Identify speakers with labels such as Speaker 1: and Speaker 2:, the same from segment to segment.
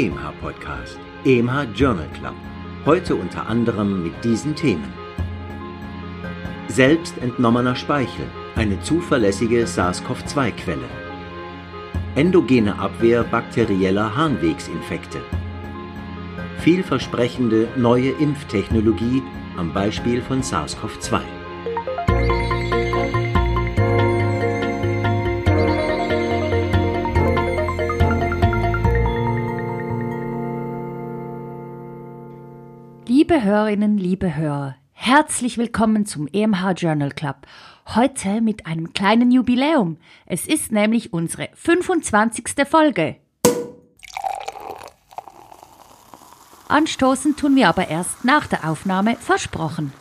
Speaker 1: EMH Podcast, EMH Journal Club. Heute unter anderem mit diesen Themen. Selbst entnommener Speichel, eine zuverlässige SARS-CoV-2-Quelle. Endogene Abwehr bakterieller Harnwegsinfekte. Vielversprechende neue Impftechnologie am Beispiel von SARS-CoV-2.
Speaker 2: Liebe Hörerinnen, liebe Hörer, herzlich willkommen zum EMH Journal Club. Heute mit einem kleinen Jubiläum. Es ist nämlich unsere 25. Folge. Anstoßen tun wir aber erst nach der Aufnahme, versprochen.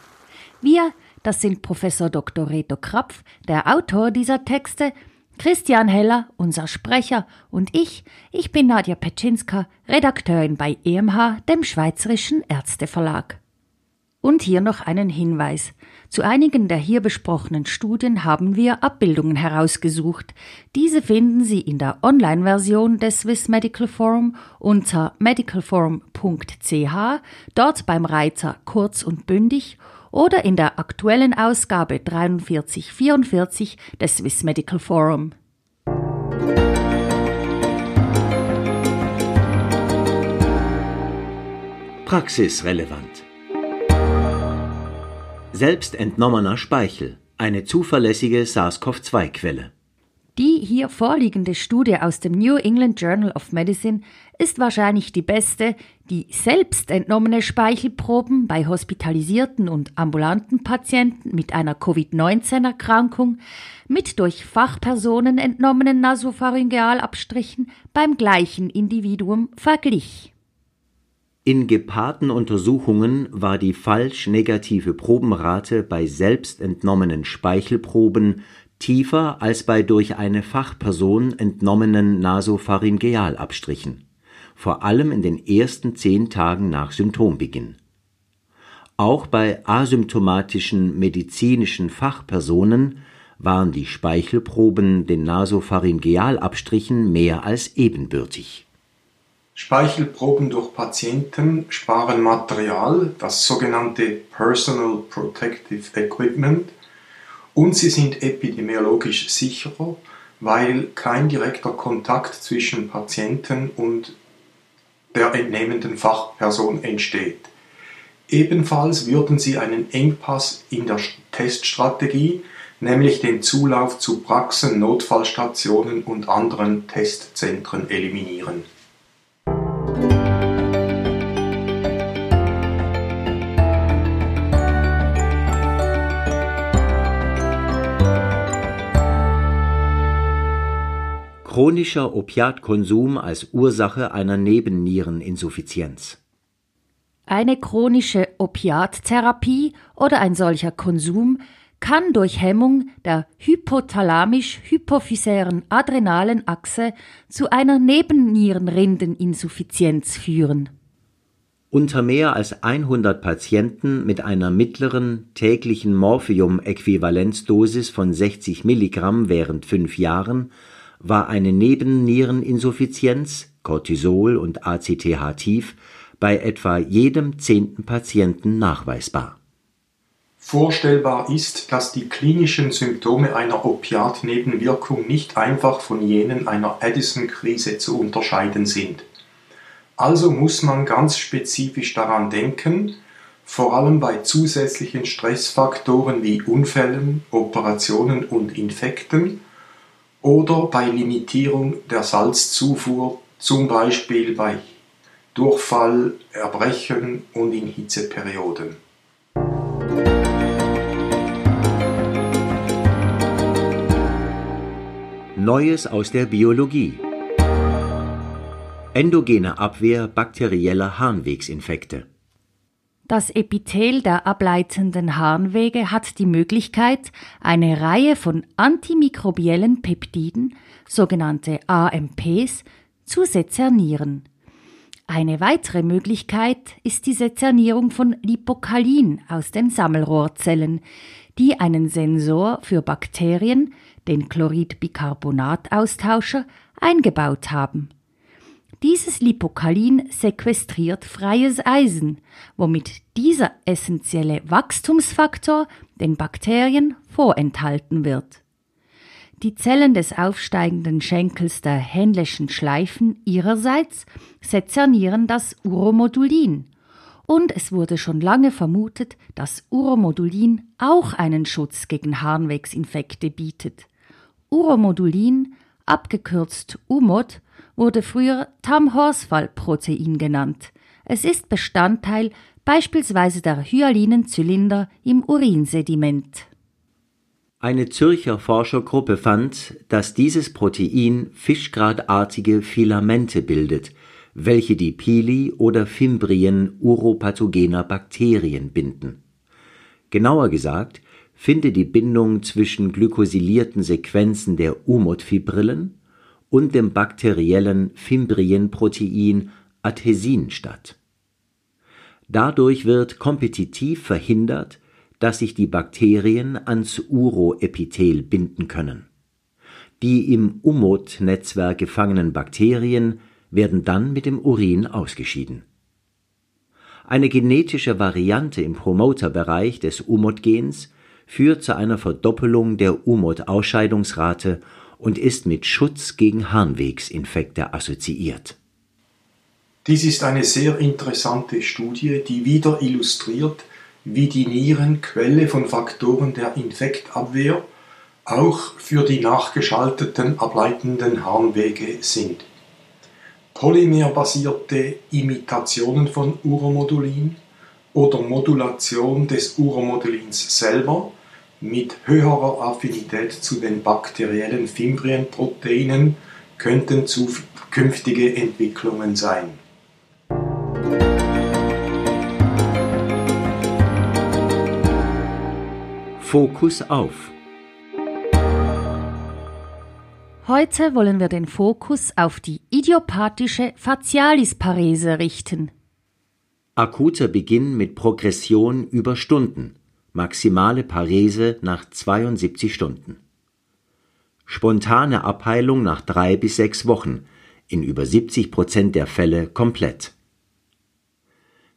Speaker 2: Wir, das sind Professor Dr. Reto Krapf, der Autor dieser Texte, Christian Heller, unser Sprecher, und ich, ich bin Nadja Petschinska, Redakteurin bei EMH, dem Schweizerischen Ärzteverlag. Und hier noch einen Hinweis. Zu einigen der hier besprochenen Studien haben wir Abbildungen herausgesucht. Diese finden Sie in der Online-Version des Swiss Medical Forum unter medicalforum.ch, dort beim Reiter kurz und bündig oder in der aktuellen Ausgabe 4344 des Swiss Medical Forum.
Speaker 1: Praxisrelevant. Selbst entnommener Speichel, eine zuverlässige SARS-CoV-2-Quelle.
Speaker 2: Die hier vorliegende Studie aus dem New England Journal of Medicine ist wahrscheinlich die beste, die selbst entnommene Speichelproben bei hospitalisierten und ambulanten Patienten mit einer Covid-19-Erkrankung mit durch Fachpersonen entnommenen Nasopharyngealabstrichen beim gleichen Individuum verglich.
Speaker 1: In gepaarten Untersuchungen war die falsch negative Probenrate bei selbst entnommenen Speichelproben tiefer als bei durch eine Fachperson entnommenen Nasopharyngealabstrichen, vor allem in den ersten zehn Tagen nach Symptombeginn. Auch bei asymptomatischen medizinischen Fachpersonen waren die Speichelproben den Nasopharyngealabstrichen mehr als ebenbürtig.
Speaker 3: Speichelproben durch Patienten sparen Material, das sogenannte Personal Protective Equipment, und sie sind epidemiologisch sicherer, weil kein direkter Kontakt zwischen Patienten und der entnehmenden Fachperson entsteht. Ebenfalls würden sie einen Engpass in der Teststrategie, nämlich den Zulauf zu Praxen, Notfallstationen und anderen Testzentren eliminieren.
Speaker 1: Chronischer Opiatkonsum als Ursache einer Nebenniereninsuffizienz.
Speaker 2: Eine chronische Opiattherapie oder ein solcher Konsum kann durch Hemmung der hypothalamisch-hypophysären adrenalen Achse zu einer Nebennierenrindeninsuffizienz führen.
Speaker 1: Unter mehr als 100 Patienten mit einer mittleren täglichen Morphium-Äquivalenzdosis von 60 Milligramm während fünf Jahren war eine Nebenniereninsuffizienz (Cortisol und ACTH tief) bei etwa jedem zehnten Patienten nachweisbar.
Speaker 3: Vorstellbar ist, dass die klinischen Symptome einer Opiatnebenwirkung nicht einfach von jenen einer Addison-Krise zu unterscheiden sind. Also muss man ganz spezifisch daran denken, vor allem bei zusätzlichen Stressfaktoren wie Unfällen, Operationen und Infekten oder bei Limitierung der Salzzufuhr, zum Beispiel bei Durchfall, Erbrechen und in Hitzeperioden.
Speaker 1: Neues aus der Biologie. Endogene Abwehr bakterieller Harnwegsinfekte.
Speaker 2: Das Epithel der ableitenden Harnwege hat die Möglichkeit, eine Reihe von antimikrobiellen Peptiden, sogenannte AMPs, zu sezernieren. Eine weitere Möglichkeit ist die Sezernierung von Lipokalin aus den Sammelrohrzellen, die einen Sensor für Bakterien, den Chloridbicarbonataustauscher, eingebaut haben. Dieses Lipokalin sequestriert freies Eisen, womit dieser essentielle Wachstumsfaktor den Bakterien vorenthalten wird. Die Zellen des aufsteigenden Schenkels der Händleschen Schleifen ihrerseits sezernieren das Uromodulin, und es wurde schon lange vermutet, dass Uromodulin auch einen Schutz gegen Harnwegsinfekte bietet. Uromodulin, abgekürzt UMOD, wurde früher Tam-Horsfall-Protein genannt. Es ist Bestandteil beispielsweise der Hyalinenzylinder im Urinsediment.
Speaker 1: Eine Zürcher Forschergruppe fand, dass dieses Protein fischgradartige Filamente bildet, welche die Pili oder Fimbrien uropathogener Bakterien binden. Genauer gesagt findet die Bindung zwischen glycosylierten Sequenzen der UMOT-Fibrillen und dem bakteriellen Fimbrienprotein Adhesin statt. Dadurch wird kompetitiv verhindert, dass sich die Bakterien ans Uroepithel binden können. Die im UMOT-Netzwerk gefangenen Bakterien werden dann mit dem Urin ausgeschieden. Eine genetische Variante im Promoterbereich des UMOT-Gens führt zu einer Verdoppelung der UMOT-Ausscheidungsrate und ist mit Schutz gegen Harnwegsinfekte assoziiert.
Speaker 3: Dies ist eine sehr interessante Studie, die wieder illustriert, wie die Nieren Quelle von Faktoren der Infektabwehr auch für die nachgeschalteten ableitenden Harnwege sind polymerbasierte Imitationen von Uromodulin oder Modulation des Uromodulins selber mit höherer Affinität zu den bakteriellen Fimbrienproteinen könnten zukünftige Entwicklungen sein.
Speaker 1: Fokus auf
Speaker 2: Heute wollen wir den Fokus auf die idiopathische Facialisparese richten.
Speaker 1: Akuter Beginn mit Progression über Stunden, maximale Parese nach 72 Stunden. Spontane Abheilung nach drei bis sechs Wochen, in über 70 Prozent der Fälle komplett.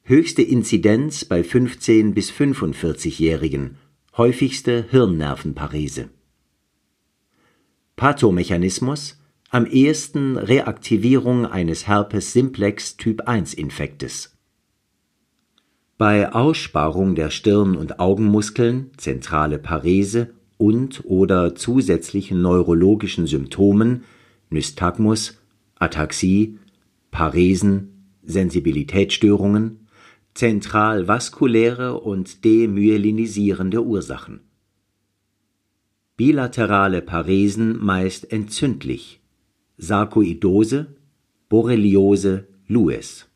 Speaker 1: Höchste Inzidenz bei 15 bis 45-Jährigen, häufigste Hirnnervenparese. Pathomechanismus am ehesten Reaktivierung eines Herpes simplex Typ 1 Infektes. Bei Aussparung der Stirn- und Augenmuskeln, zentrale Parese und/oder zusätzlichen neurologischen Symptomen Nystagmus, Ataxie, Paresen, Sensibilitätsstörungen, zentralvaskuläre und demyelinisierende Ursachen bilaterale Paresen meist entzündlich, Sarkoidose, Borreliose, Lewis.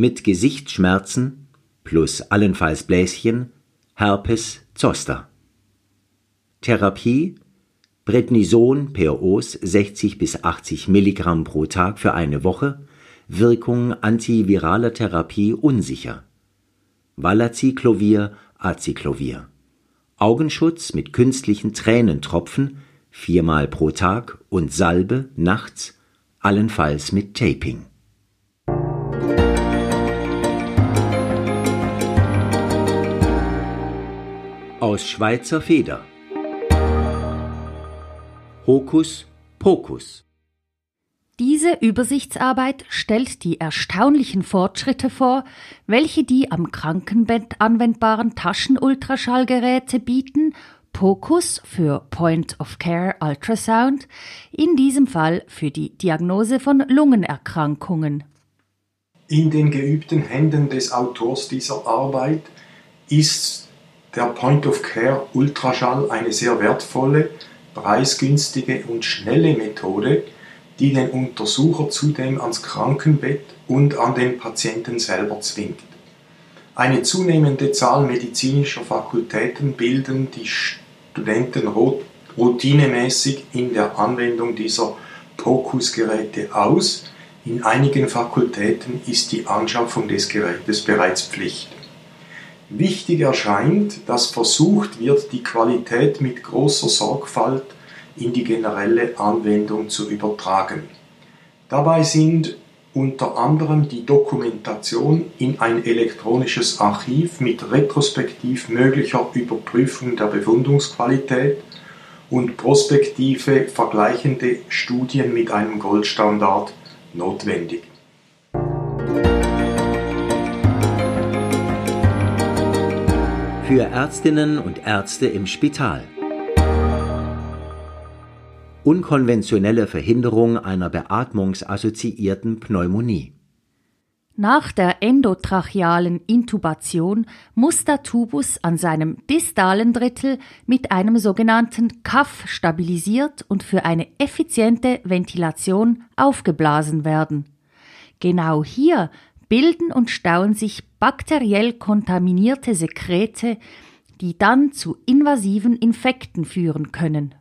Speaker 1: Mit Gesichtsschmerzen plus allenfalls Bläschen, Herpes zoster. Therapie Prednison per Os 60 bis 80 Milligramm pro Tag für eine Woche, Wirkung antiviraler Therapie unsicher. Valaciclovir, Aciclovir. Augenschutz mit künstlichen Tränentropfen viermal pro Tag und Salbe nachts, allenfalls mit Taping. Aus Schweizer Feder Hokus Pokus
Speaker 2: diese Übersichtsarbeit stellt die erstaunlichen Fortschritte vor, welche die am Krankenbett anwendbaren Taschenultraschallgeräte bieten, POCUS für Point of Care Ultrasound, in diesem Fall für die Diagnose von Lungenerkrankungen.
Speaker 3: In den geübten Händen des Autors dieser Arbeit ist der Point of Care Ultraschall eine sehr wertvolle, preisgünstige und schnelle Methode, die den Untersucher zudem ans Krankenbett und an den Patienten selber zwingt. Eine zunehmende Zahl medizinischer Fakultäten bilden die Studenten routinemäßig in der Anwendung dieser POCUS-Geräte aus. In einigen Fakultäten ist die Anschaffung des Gerätes bereits Pflicht. Wichtig erscheint, dass versucht wird, die Qualität mit großer Sorgfalt in die generelle Anwendung zu übertragen. Dabei sind unter anderem die Dokumentation in ein elektronisches Archiv mit retrospektiv möglicher Überprüfung der Befundungsqualität und prospektive vergleichende Studien mit einem Goldstandard notwendig.
Speaker 1: Für Ärztinnen und Ärzte im Spital. Unkonventionelle Verhinderung einer beatmungsassoziierten Pneumonie.
Speaker 2: Nach der endotrachealen Intubation muss der Tubus an seinem distalen Drittel mit einem sogenannten Kaff stabilisiert und für eine effiziente Ventilation aufgeblasen werden. Genau hier bilden und stauen sich bakteriell kontaminierte Sekrete, die dann zu invasiven Infekten führen können.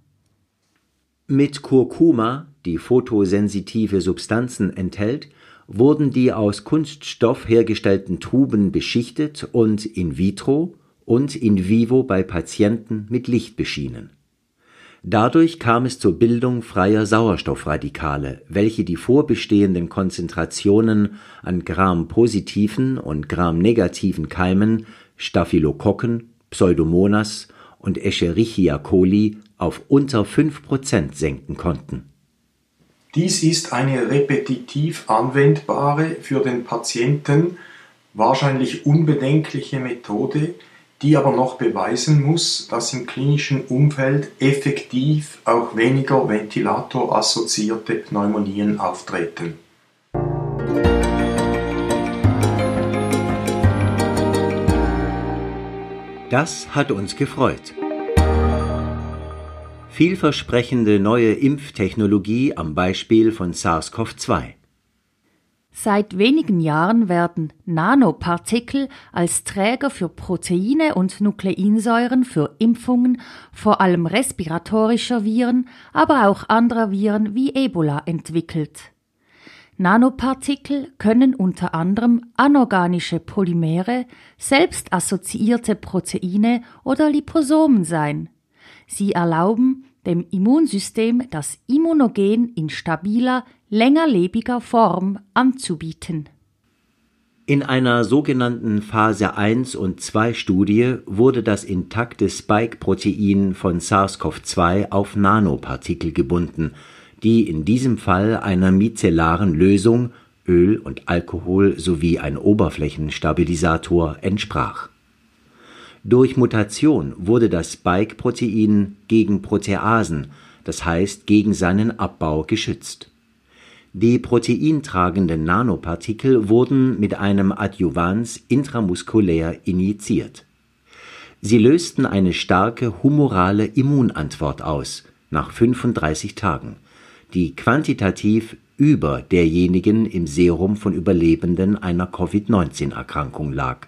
Speaker 1: Mit Kurkuma, die photosensitive Substanzen enthält, wurden die aus Kunststoff hergestellten Tuben beschichtet und in vitro und in vivo bei Patienten mit Licht beschienen. Dadurch kam es zur Bildung freier Sauerstoffradikale, welche die vorbestehenden Konzentrationen an Gram-positiven und Gram-negativen Keimen Staphylokokken, Pseudomonas und Escherichia coli auf unter 5% senken konnten.
Speaker 3: Dies ist eine repetitiv anwendbare, für den Patienten wahrscheinlich unbedenkliche Methode, die aber noch beweisen muss, dass im klinischen Umfeld effektiv auch weniger ventilatorassoziierte Pneumonien auftreten.
Speaker 1: Das hat uns gefreut vielversprechende neue Impftechnologie am Beispiel von SARS-CoV-2.
Speaker 2: Seit wenigen Jahren werden Nanopartikel als Träger für Proteine und Nukleinsäuren für Impfungen vor allem respiratorischer Viren, aber auch anderer Viren wie Ebola entwickelt. Nanopartikel können unter anderem anorganische Polymere, selbst assoziierte Proteine oder Liposomen sein. Sie erlauben dem Immunsystem das Immunogen in stabiler, längerlebiger Form anzubieten.
Speaker 1: In einer sogenannten Phase 1 und 2 Studie wurde das intakte Spike-Protein von SARS-CoV-2 auf Nanopartikel gebunden, die in diesem Fall einer micellaren Lösung Öl und Alkohol sowie ein Oberflächenstabilisator entsprach durch Mutation wurde das Spike-Protein gegen Proteasen, das heißt gegen seinen Abbau, geschützt. Die proteintragenden Nanopartikel wurden mit einem Adjuvans intramuskulär injiziert. Sie lösten eine starke humorale Immunantwort aus nach 35 Tagen, die quantitativ über derjenigen im Serum von Überlebenden einer Covid-19-Erkrankung lag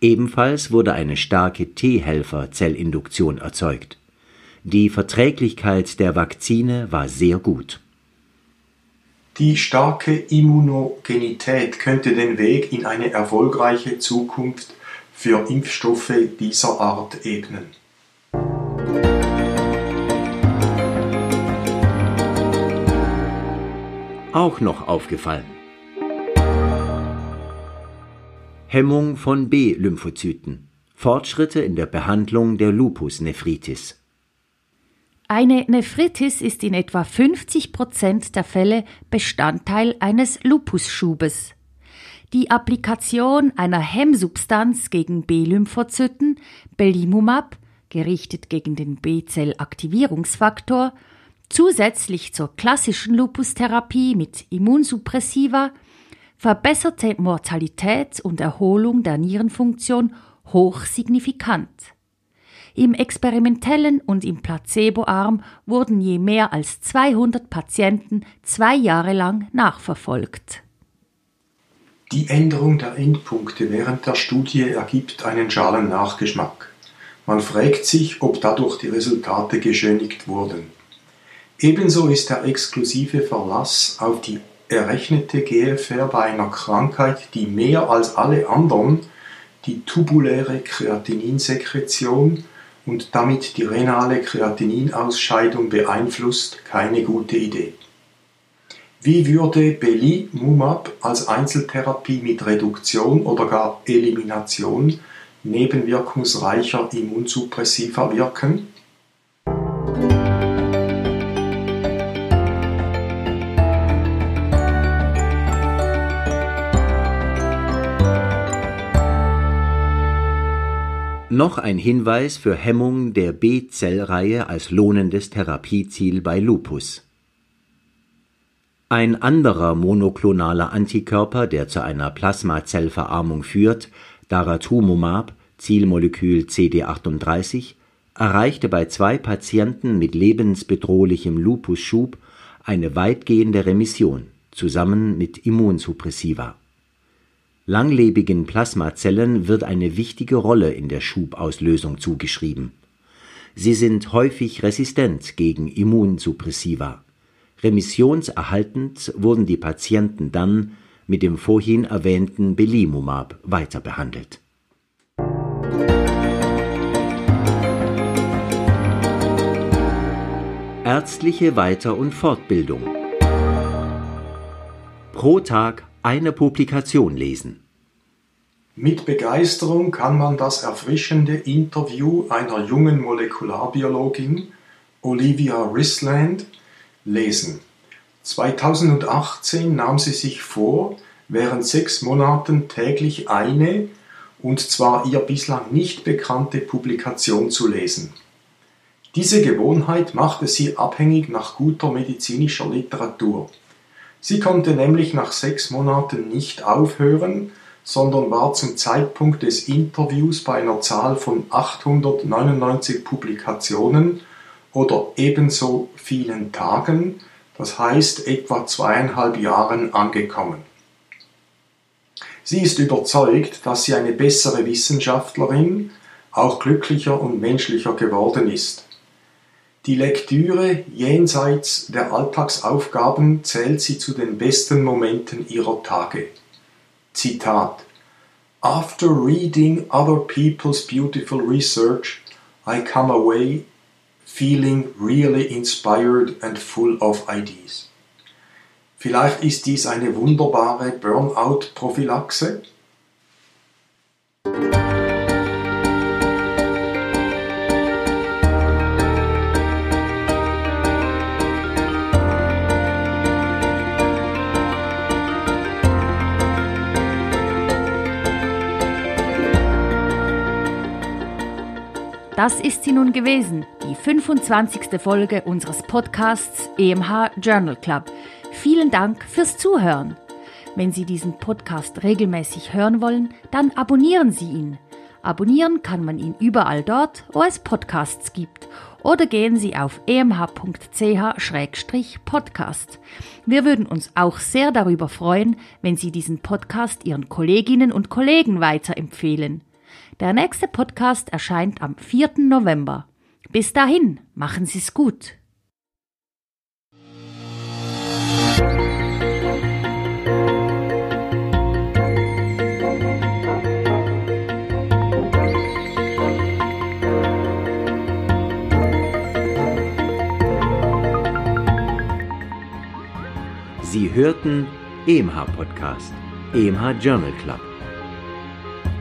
Speaker 1: Ebenfalls wurde eine starke T-Helfer-Zellinduktion erzeugt. Die Verträglichkeit der Vakzine war sehr gut.
Speaker 3: Die starke Immunogenität könnte den Weg in eine erfolgreiche Zukunft für Impfstoffe dieser Art ebnen.
Speaker 1: Auch noch aufgefallen Hemmung von B-Lymphozyten. Fortschritte in der Behandlung der Lupusnephritis.
Speaker 2: Eine Nephritis ist in etwa 50 Prozent der Fälle Bestandteil eines Lupusschubes. Die Applikation einer Hemmsubstanz gegen B-Lymphozyten, Belimumab, gerichtet gegen den B-Zell-Aktivierungsfaktor, zusätzlich zur klassischen Lupustherapie mit Immunsuppressiva verbesserte Mortalität und Erholung der Nierenfunktion hochsignifikant. Im experimentellen und im Placeboarm wurden je mehr als 200 Patienten zwei Jahre lang nachverfolgt.
Speaker 3: Die Änderung der Endpunkte während der Studie ergibt einen schalen Nachgeschmack. Man fragt sich, ob dadurch die Resultate geschönigt wurden. Ebenso ist der exklusive Verlass auf die errechnete GFR bei einer Krankheit, die mehr als alle anderen die tubuläre Kreatininsekretion und damit die renale Kreatininausscheidung beeinflusst, keine gute Idee. Wie würde Belimumab als Einzeltherapie mit Reduktion oder gar Elimination nebenwirkungsreicher Immunsuppressiva wirken?
Speaker 1: Noch ein Hinweis für Hemmung der B-Zellreihe als lohnendes Therapieziel bei Lupus. Ein anderer monoklonaler Antikörper, der zu einer Plasmazellverarmung führt, Daratumumab (Zielmolekül CD38), erreichte bei zwei Patienten mit lebensbedrohlichem Lupusschub eine weitgehende Remission zusammen mit Immunsuppressiva. Langlebigen Plasmazellen wird eine wichtige Rolle in der Schubauslösung zugeschrieben. Sie sind häufig resistent gegen Immunsuppressiva Remissionserhaltend wurden die Patienten dann mit dem vorhin erwähnten Belimumab weiterbehandelt. Ärztliche Weiter- und Fortbildung Pro Tag eine Publikation lesen.
Speaker 3: Mit Begeisterung kann man das erfrischende Interview einer jungen Molekularbiologin, Olivia Risland, lesen. 2018 nahm sie sich vor, während sechs Monaten täglich eine, und zwar ihr bislang nicht bekannte Publikation zu lesen. Diese Gewohnheit machte sie abhängig nach guter medizinischer Literatur. Sie konnte nämlich nach sechs Monaten nicht aufhören, sondern war zum Zeitpunkt des Interviews bei einer Zahl von 899 Publikationen oder ebenso vielen Tagen, das heißt etwa zweieinhalb Jahren angekommen. Sie ist überzeugt, dass sie eine bessere Wissenschaftlerin, auch glücklicher und menschlicher geworden ist. Die Lektüre jenseits der Alltagsaufgaben zählt sie zu den besten Momenten ihrer Tage. Zitat After reading other people's beautiful research, I come away feeling really inspired and full of ideas. Vielleicht ist dies eine wunderbare Burnout-Prophylaxe?
Speaker 2: Das ist sie nun gewesen, die 25. Folge unseres Podcasts EMH Journal Club. Vielen Dank fürs Zuhören. Wenn Sie diesen Podcast regelmäßig hören wollen, dann abonnieren Sie ihn. Abonnieren kann man ihn überall dort, wo es Podcasts gibt. Oder gehen Sie auf emh.ch-podcast. Wir würden uns auch sehr darüber freuen, wenn Sie diesen Podcast Ihren Kolleginnen und Kollegen weiterempfehlen. Der nächste Podcast erscheint am 4. November. Bis dahin, machen Sie es gut.
Speaker 1: Sie hörten EMH Podcast, EMH Journal Club.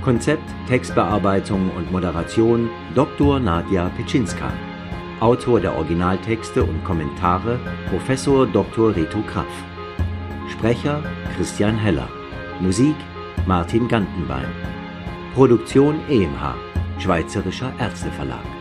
Speaker 1: Konzept, Textbearbeitung und Moderation Dr. Nadja Petschinska. Autor der Originaltexte und Kommentare Professor Dr. Reto Krapf. Sprecher Christian Heller. Musik Martin Gantenbein. Produktion EMH, Schweizerischer Ärzteverlag.